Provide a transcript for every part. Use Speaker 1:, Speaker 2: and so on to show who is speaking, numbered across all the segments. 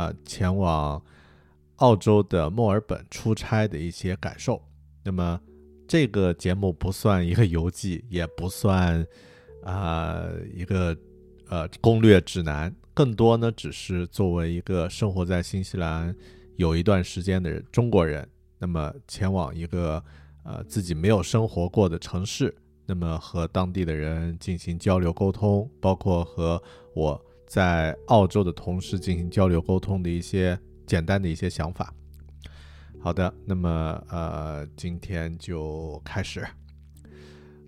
Speaker 1: 呃前往澳洲的墨尔本出差的一些感受。那么这个节目不算一个游记，也不算啊、一个呃攻略指南，更多呢只是作为一个生活在新西兰有一段时间的人中国人。那么前往一个呃自己没有生活过的城市，那么和当地的人进行交流沟通，包括和我在澳洲的同事进行交流沟通的一些简单的一些想法。好的，那么呃，今天就开始。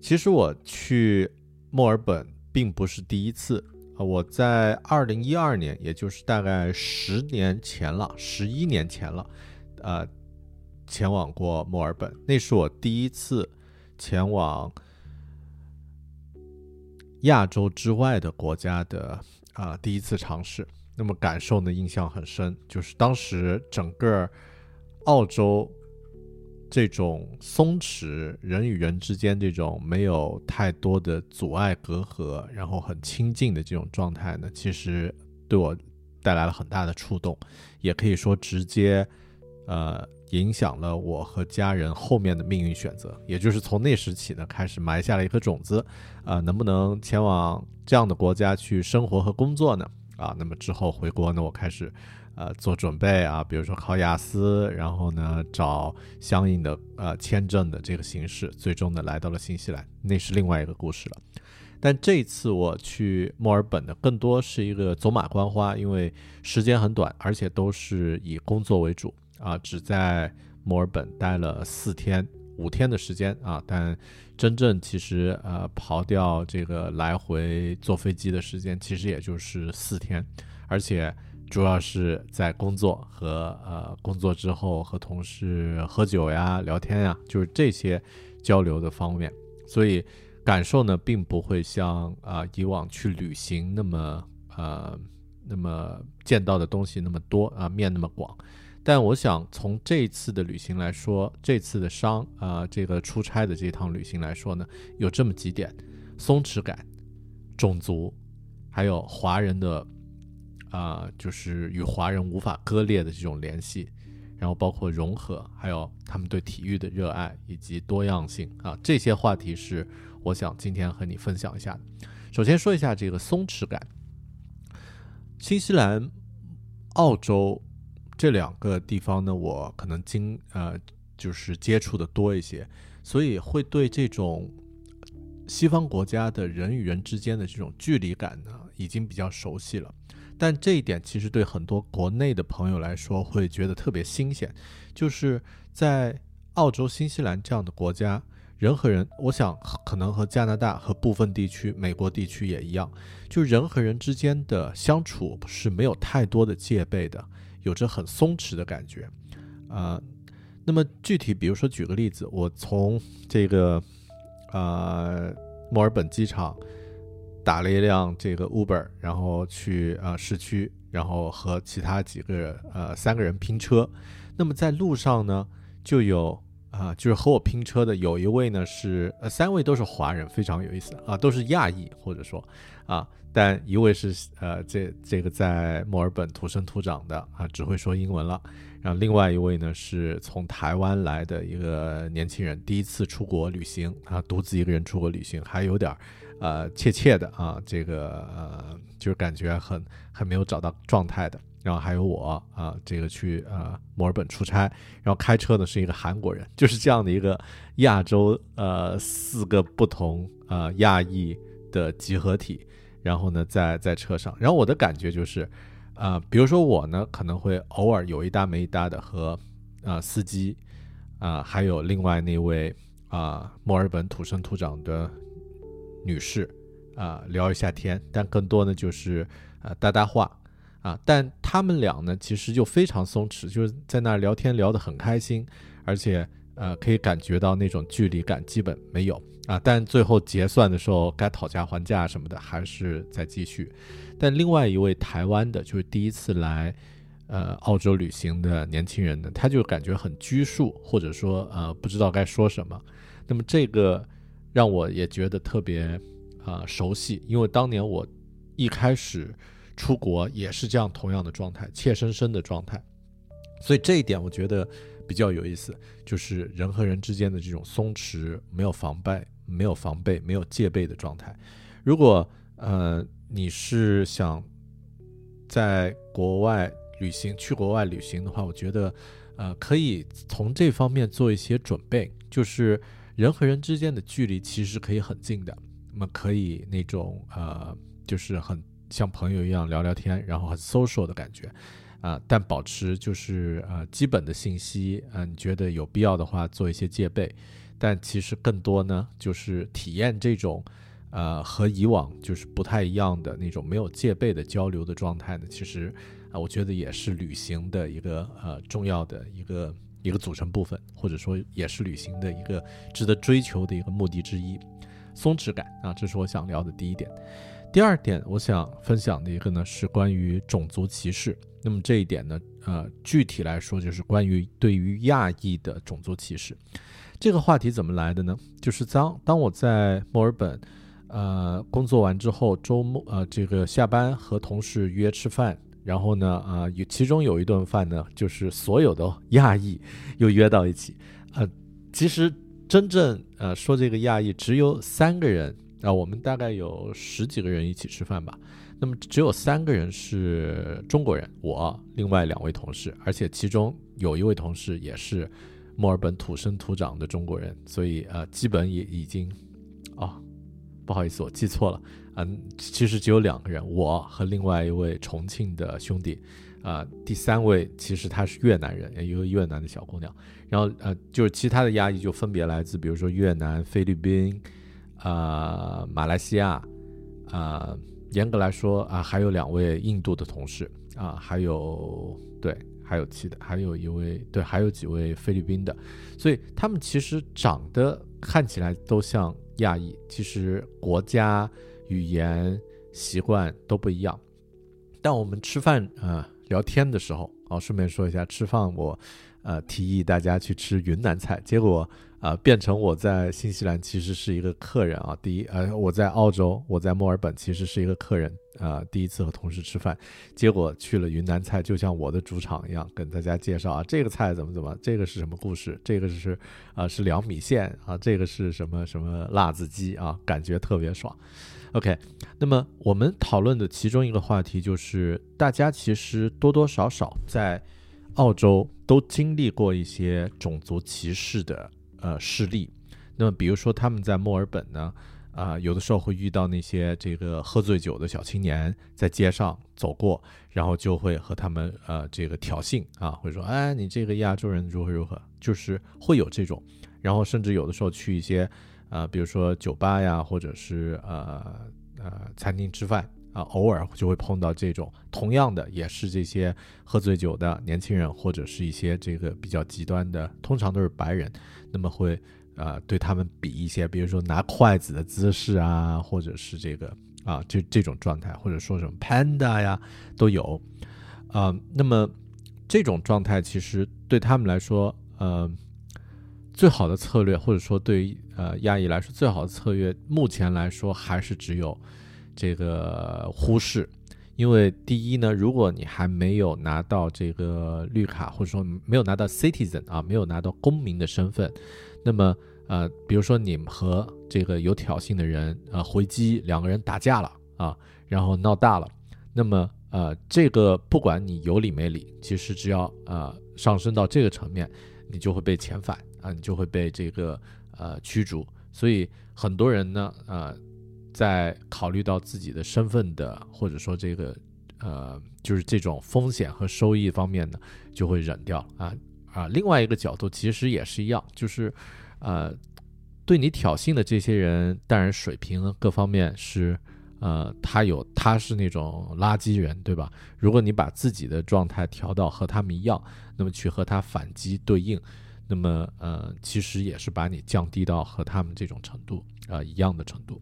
Speaker 1: 其实我去墨尔本并不是第一次，我在二零一二年，也就是大概十年前了，十一年前了，呃，前往过墨尔本，那是我第一次前往亚洲之外的国家的啊、第一次尝试。那么感受呢，印象很深，就是当时整个澳洲这种松弛，人与人之间这种没有太多的阻碍隔阂，然后很亲近的这种状态呢，其实对我带来了很大的触动，也可以说直接呃影响了我和家人后面的命运选择。也就是从那时起呢，开始埋下了一颗种子，啊、能不能前往这样的国家去生活和工作呢？啊，那么之后回国呢，我开始呃做准备啊，比如说考雅思，然后呢找相应的呃签证的这个形式，最终呢来到了新西兰，那是另外一个故事了。但这次我去墨尔本呢，更多是一个走马观花，因为时间很短，而且都是以工作为主啊，只在墨尔本待了四天、五天的时间啊，但真正其实呃刨掉这个来回坐飞机的时间，其实也就是四天，而且主要是在工作和呃工作之后和同事喝酒呀、聊天呀，就是这些交流的方面，所以感受呢并不会像啊、以往去旅行那么呃那么见到的东西那么多啊、面那么广。但我想从这次的旅行来说，这次的商啊、这个出差的这趟旅行来说呢，有这么几点：松弛感、种族，还有华人的啊、就是与华人无法割裂的这种联系，然后包括融合，还有他们对体育的热爱以及多样性啊，这些话题是我想今天和你分享一下。首先说一下这个松弛感，新西兰、澳洲这两个地方呢，我可能经呃就是接触的多一些，所以会对这种西方国家的人与人之间的这种距离感呢，已经比较熟悉了。但这一点其实对很多国内的朋友来说会觉得特别新鲜，就是在澳洲、新西兰这样的国家，人和人，我想可能和加拿大和部分地区、美国地区也一样，就人和人之间的相处是没有太多的戒备的，有着很松弛的感觉，啊。那么具体，比如说举个例子，我从这个呃墨尔本机场打了一辆这个 Uber，然后去呃市区，然后和其他几个人呃三个人拼车。那么在路上呢，就有啊，就是和我拼车的有一位呢是呃三位都是华人，非常有意思啊，都是亚裔或者说啊，但一位是呃这这个在墨尔本土生土长的啊，只会说英文了。然后另外一位呢，是从台湾来的一个年轻人，第一次出国旅行啊，独自一个人出国旅行，还有点，呃，怯怯的啊，这个呃，就是感觉很很没有找到状态的。然后还有我啊，这个去呃墨尔本出差，然后开车呢是一个韩国人，就是这样的一个亚洲呃四个不同呃亚裔的集合体，然后呢在在车上，然后我的感觉就是。啊，比如说我呢，可能会偶尔有一搭没一搭的和啊司机啊，还有另外那位啊墨尔本土生土长的女士啊聊一下天，但更多呢就是啊搭搭话啊，但他们俩呢其实就非常松弛，就是在那儿聊天聊得很开心，而且呃可以感觉到那种距离感基本没有啊，但最后结算的时候该讨价还价什么的还是在继续。但另外一位台湾的，就是第一次来，呃，澳洲旅行的年轻人呢，他就感觉很拘束，或者说呃，不知道该说什么。那么这个让我也觉得特别啊熟悉，因为当年我一开始出国也是这样同样的状态，怯生生的状态。所以这一点我觉得比较有意思，就是人和人之间的这种松弛，没有防备、没有防备、没有戒备的状态。如果呃。你是想在国外旅行，去国外旅行的话，我觉得，呃，可以从这方面做一些准备。就是人和人之间的距离其实可以很近的，那么可以那种呃，就是很像朋友一样聊聊天，然后很 social 的感觉，啊，但保持就是呃基本的信息，嗯，你觉得有必要的话做一些戒备，但其实更多呢，就是体验这种。呃，和以往就是不太一样的那种没有戒备的交流的状态呢，其实啊，我觉得也是旅行的一个呃重要的一个一个组成部分，或者说也是旅行的一个值得追求的一个目的之一。松弛感啊，这是我想聊的第一点。第二点，我想分享的一个呢是关于种族歧视。那么这一点呢，呃，具体来说就是关于对于亚裔的种族歧视。这个话题怎么来的呢？就是当当我在墨尔本。呃，工作完之后，周末呃，这个下班和同事约吃饭，然后呢，啊，有其中有一顿饭呢，就是所有的亚裔又约到一起。呃，其实真正呃说这个亚裔只有三个人啊，我们大概有十几个人一起吃饭吧。那么只有三个人是中国人，我另外两位同事，而且其中有一位同事也是墨尔本土生土长的中国人，所以呃，基本也已经啊。不好意思，我记错了，嗯，其实只有两个人，我和另外一位重庆的兄弟，啊，第三位其实他是越南人，一个越南的小姑娘，然后呃，就是其他的亚裔就分别来自，比如说越南、菲律宾，啊，马来西亚，啊，严格来说啊，还有两位印度的同事，啊，还有对，还有其他，还有一位对，还有几位菲律宾的，所以他们其实长得看起来都像。亚裔其实国家、语言、习惯都不一样，但我们吃饭啊聊天的时候，哦，顺便说一下，吃饭我呃提议大家去吃云南菜，结果。啊，变成我在新西兰其实是一个客人啊。第一，呃，我在澳洲，我在墨尔本其实是一个客人啊。第一次和同事吃饭，结果去了云南菜，就像我的主场一样，跟大家介绍啊，这个菜怎么怎么，这个是什么故事？这个是啊，是凉米线啊，这个是什么什么辣子鸡啊，感觉特别爽。OK，那么我们讨论的其中一个话题就是，大家其实多多少少在澳洲都经历过一些种族歧视的。呃，事例。那么，比如说他们在墨尔本呢，啊，有的时候会遇到那些这个喝醉酒的小青年在街上走过，然后就会和他们呃这个挑衅啊，会说哎你这个亚洲人如何如何，就是会有这种，然后甚至有的时候去一些呃比如说酒吧呀，或者是呃呃餐厅吃饭啊，偶尔就会碰到这种同样的也是这些喝醉酒的年轻人，或者是一些这个比较极端的，通常都是白人，那么会。啊，对他们比一些，比如说拿筷子的姿势啊，或者是这个啊，这这种状态，或者说什么 panda 呀，都有。啊，那么这种状态其实对他们来说，呃，最好的策略，或者说对于呃亚裔来说最好的策略，目前来说还是只有这个忽视。因为第一呢，如果你还没有拿到这个绿卡，或者说没有拿到 citizen 啊，没有拿到公民的身份。那么，呃，比如说你和这个有挑衅的人，呃，回击，两个人打架了啊，然后闹大了，那么，呃，这个不管你有理没理，其实只要呃上升到这个层面，你就会被遣返啊，你就会被这个呃驱逐。所以很多人呢，呃，在考虑到自己的身份的，或者说这个呃，就是这种风险和收益方面呢，就会忍掉啊。啊，另外一个角度其实也是一样，就是，呃，对你挑衅的这些人，当然水平各方面是，呃，他有他是那种垃圾人，对吧？如果你把自己的状态调到和他们一样，那么去和他反击对应，那么呃，其实也是把你降低到和他们这种程度啊一样的程度。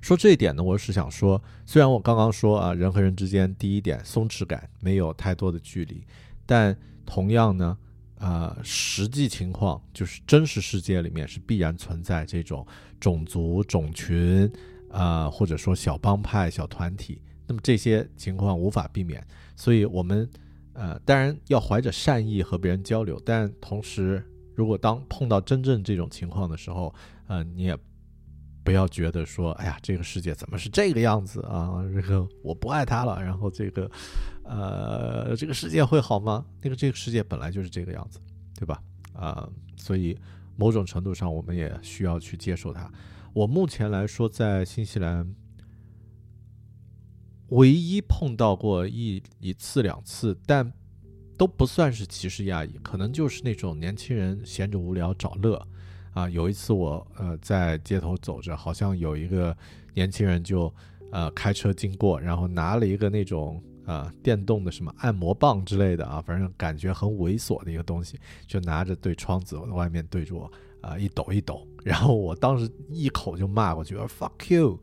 Speaker 1: 说这一点呢，我是想说，虽然我刚刚说啊，人和人之间第一点松弛感没有太多的距离，但同样呢，呃，实际情况就是真实世界里面是必然存在这种种族、种群，啊，或者说小帮派、小团体。那么这些情况无法避免，所以我们，呃，当然要怀着善意和别人交流，但同时，如果当碰到真正这种情况的时候，呃，你也。不要觉得说，哎呀，这个世界怎么是这个样子啊？这个我不爱他了，然后这个，呃，这个世界会好吗？那个这个世界本来就是这个样子，对吧？啊，所以某种程度上，我们也需要去接受它。我目前来说，在新西兰唯一碰到过一一次两次，但都不算是歧视亚裔，可能就是那种年轻人闲着无聊找乐。啊，有一次我呃在街头走着，好像有一个年轻人就呃开车经过，然后拿了一个那种呃电动的什么按摩棒之类的啊，反正感觉很猥琐的一个东西，就拿着对窗子外面对着我啊一抖一抖，然后我当时一口就骂过去，fuck you，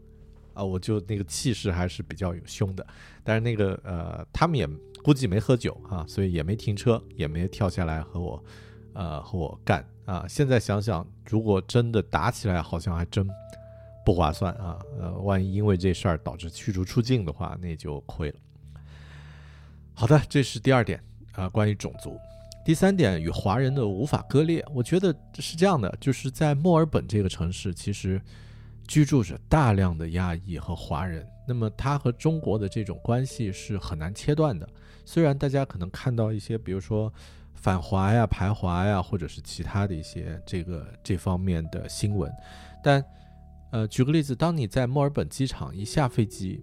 Speaker 1: 啊，我就那个气势还是比较有凶的，但是那个呃他们也估计没喝酒啊，所以也没停车，也没跳下来和我呃和我干。啊，现在想想，如果真的打起来，好像还真不划算啊。呃，万一因为这事儿导致驱逐出境的话，那就亏了。好的，这是第二点啊，关于种族。第三点，与华人的无法割裂。我觉得是这样的，就是在墨尔本这个城市，其实居住着大量的亚裔和华人。那么，他和中国的这种关系是很难切断的。虽然大家可能看到一些，比如说。反华呀、排华呀，或者是其他的一些这个这方面的新闻，但，呃，举个例子，当你在墨尔本机场一下飞机，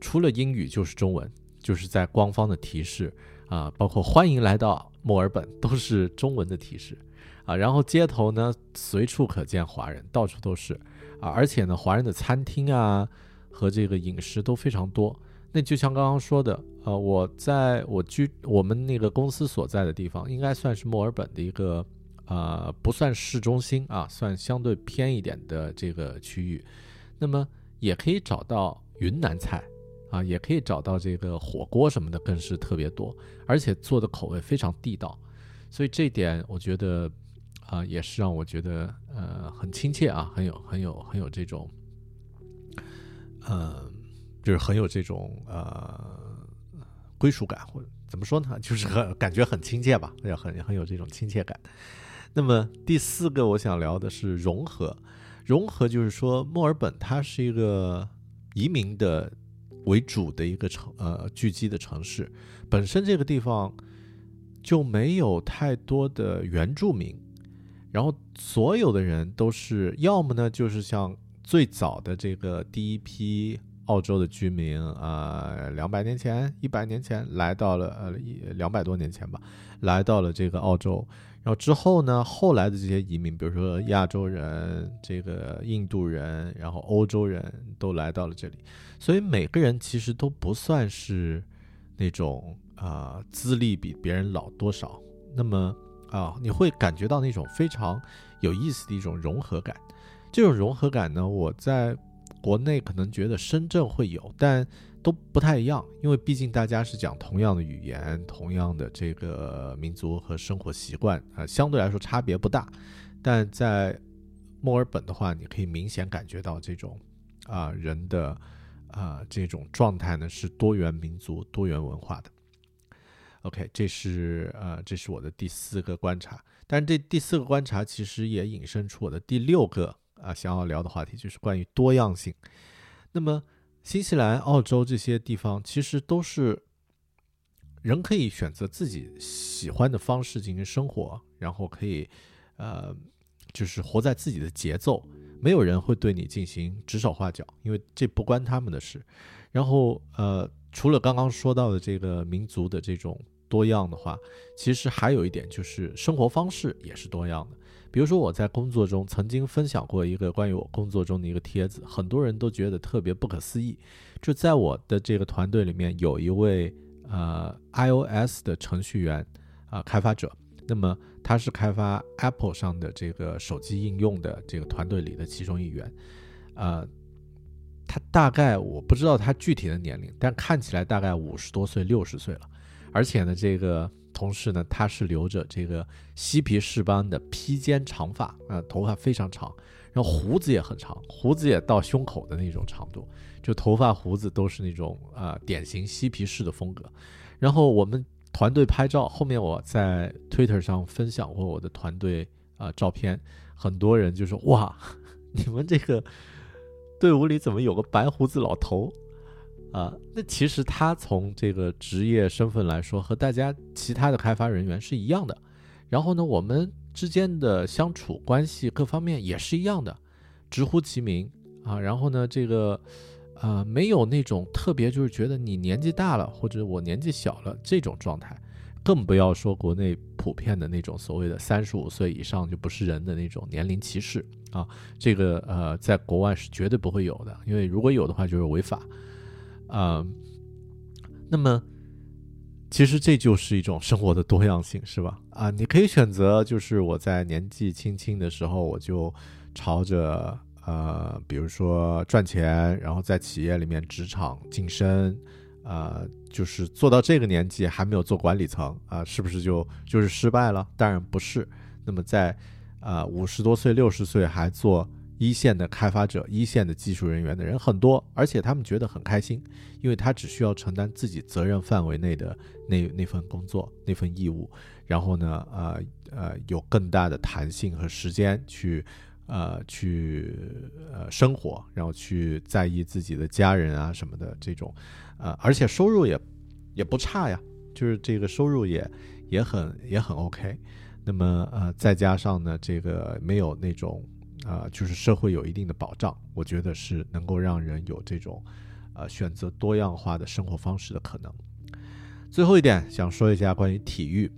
Speaker 1: 除了英语就是中文，就是在官方的提示啊，包括欢迎来到墨尔本都是中文的提示啊，然后街头呢随处可见华人，到处都是啊，而且呢，华人的餐厅啊和这个饮食都非常多。那就像刚刚说的，呃，我在我居我们那个公司所在的地方，应该算是墨尔本的一个，呃，不算市中心啊，算相对偏一点的这个区域。那么也可以找到云南菜，啊，也可以找到这个火锅什么的，更是特别多，而且做的口味非常地道。所以这点我觉得，啊，也是让我觉得，呃，很亲切啊，很有很有很有这种，嗯。就是很有这种呃归属感，或者怎么说呢？就是很感觉很亲切吧，也很很有这种亲切感。那么第四个我想聊的是融合，融合就是说墨尔本它是一个移民的为主的一个城呃聚集的城市，本身这个地方就没有太多的原住民，然后所有的人都是要么呢，就是像最早的这个第一批澳洲的居民啊，两百年前、一百年前来到了呃两百多年前吧，来到了这个澳洲。然后之后呢，后来的这些移民，比如说亚洲人、这个印度人，然后欧洲人都来到了这里，所以每个人其实都不算是那种啊资历比别人老多少。那么啊，你会感觉到那种非常有意思的一种融合感。这种融合感呢，我在国内可能觉得深圳会有，但。都不太一样，因为毕竟大家是讲同样的语言，同样的这个民族和生活习惯啊，相对来说差别不大。但在墨尔本的话，你可以明显感觉到这种啊人的啊这种状态呢是多元民族、多元文化的。OK，这是呃这是我的第四个观察，但这第四个观察其实也引申出我的第六个啊想要聊的话题，就是关于多样性。那么。新西兰、澳洲这些地方其实都是人可以选择自己喜欢的方式进行生活，然后可以呃，就是活在自己的节奏，没有人会对你进行指手画脚，因为这不关他们的事。然后呃，除了刚刚说到的这个民族的这种多样的话，其实还有一点就是生活方式也是多样的。比如说，我在工作中曾经分享过一个关于我工作中的一个帖子，很多人都觉得特别不可思议。就在我的这个团队里面，有一位呃 iOS 的程序员啊开发者，那么他是开发 Apple 上的这个手机应用的这个团队里的其中一员。呃，他大概我不知道他具体的年龄，但看起来大概五十多岁、六十岁了，而且呢，这个。同时呢，他是留着这个嬉皮士般的披肩长发啊，头发非常长，然后胡子也很长，胡子也到胸口的那种长度，就头发胡子都是那种啊典型嬉皮士的风格。然后我们团队拍照，后面我在 Twitter 上分享过我的团队啊照片，很多人就说哇，你们这个队伍里怎么有个白胡子老头？啊，那其实他从这个职业身份来说，和大家其他的开发人员是一样的。然后呢，我们之间的相处关系各方面也是一样的，直呼其名啊。然后呢，这个呃，没有那种特别就是觉得你年纪大了或者我年纪小了这种状态，更不要说国内普遍的那种所谓的三十五岁以上就不是人的那种年龄歧视啊。这个呃，在国外是绝对不会有的，因为如果有的话就是违法。啊，那么其实这就是一种生活的多样性，是吧？啊，你可以选择，就是我在年纪轻轻的时候，我就朝着呃，比如说赚钱，然后在企业里面职场晋升，啊，就是做到这个年纪还没有做管理层啊，是不是就就是失败了？当然不是。那么在啊五十多岁、六十岁还做。一线的开发者、一线的技术人员的人很多，而且他们觉得很开心，因为他只需要承担自己责任范围内的那那份工作、那份义务，然后呢，呃呃，有更大的弹性和时间去，呃去呃生活，然后去在意自己的家人啊什么的这种，呃，而且收入也也不差呀，就是这个收入也也很也很 OK，那么呃再加上呢，这个没有那种。啊，就是社会有一定的保障，我觉得是能够让人有这种，呃，选择多样化的生活方式的可能。最后一点想说一下关于体育，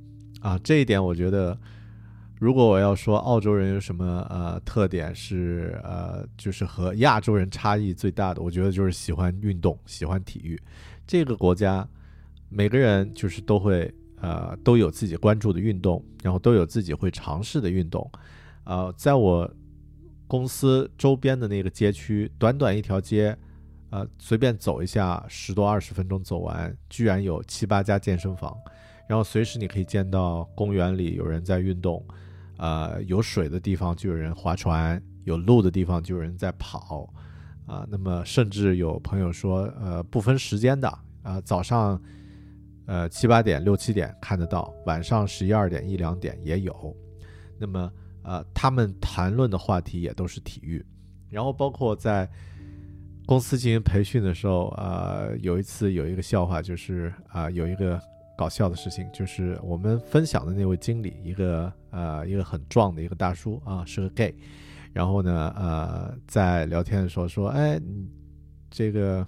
Speaker 1: 啊，这一点我觉得，如果我要说澳洲人有什么呃特点是呃，就是和亚洲人差异最大的，我觉得就是喜欢运动，喜欢体育。这个国家每个人就是都会呃都有自己关注的运动，然后都有自己会尝试的运动，呃，在我。公司周边的那个街区，短短一条街，呃，随便走一下，十多二十分钟走完，居然有七八家健身房，然后随时你可以见到公园里有人在运动，呃，有水的地方就有人划船，有路的地方就有人在跑，啊，那么甚至有朋友说，呃，不分时间的，啊，早上，呃，七八点、六七点看得到，晚上十一二点、一两点也有，那么。呃，他们谈论的话题也都是体育，然后包括在公司进行培训的时候，呃，有一次有一个笑话，就是啊，有一个搞笑的事情，就是我们分享的那位经理，一个呃一个很壮的一个大叔啊，是个 gay。然后呢，呃，在聊天的时候说，哎，这个，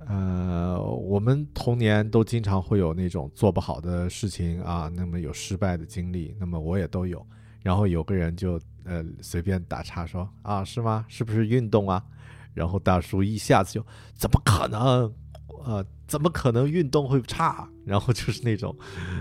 Speaker 1: 呃，我们童年都经常会有那种做不好的事情啊，那么有失败的经历，那么我也都有。然后有个人就呃随便打岔说，啊，是吗？是不是运动啊？然后大叔一下子就，怎么可能？呃，怎么可能运动会差？然后就是那种，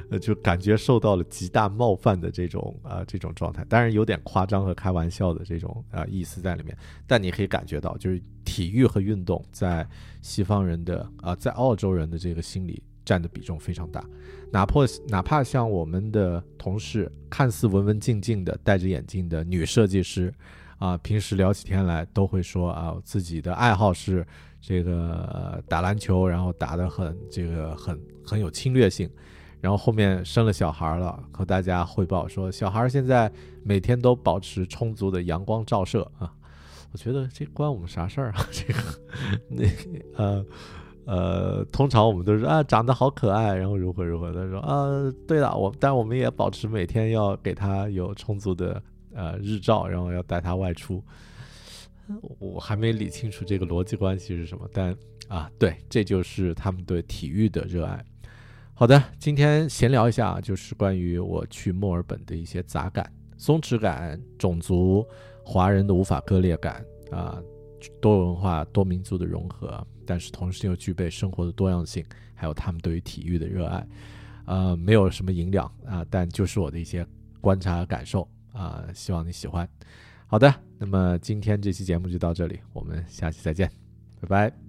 Speaker 1: 呃，就感觉受到了极大冒犯的这种啊这种状态，当然有点夸张和开玩笑的这种啊意思在里面。但你可以感觉到，就是体育和运动在西方人的啊，在澳洲人的这个心里占的比重非常大。哪怕哪怕像我们的同事，看似文文静静的戴着眼镜的女设计师，啊，平时聊起天来都会说啊，自己的爱好是。这个打篮球，然后打得很这个很很有侵略性，然后后面生了小孩了，和大家汇报说，小孩现在每天都保持充足的阳光照射啊。我觉得这关我们啥事儿啊？这个那呃呃，通常我们都是啊长得好可爱，然后如何如何。他说啊，对了，我但我们也保持每天要给他有充足的呃日照，然后要带他外出。我还没理清楚这个逻辑关系是什么，但啊，对，这就是他们对体育的热爱。好的，今天闲聊一下，就是关于我去墨尔本的一些杂感、松弛感、种族、华人的无法割裂感啊，多文化、多民族的融合，但是同时又具备生活的多样性，还有他们对于体育的热爱。呃，没有什么营养啊，但就是我的一些观察感受啊，希望你喜欢。好的，那么今天这期节目就到这里，我们下期再见，拜拜。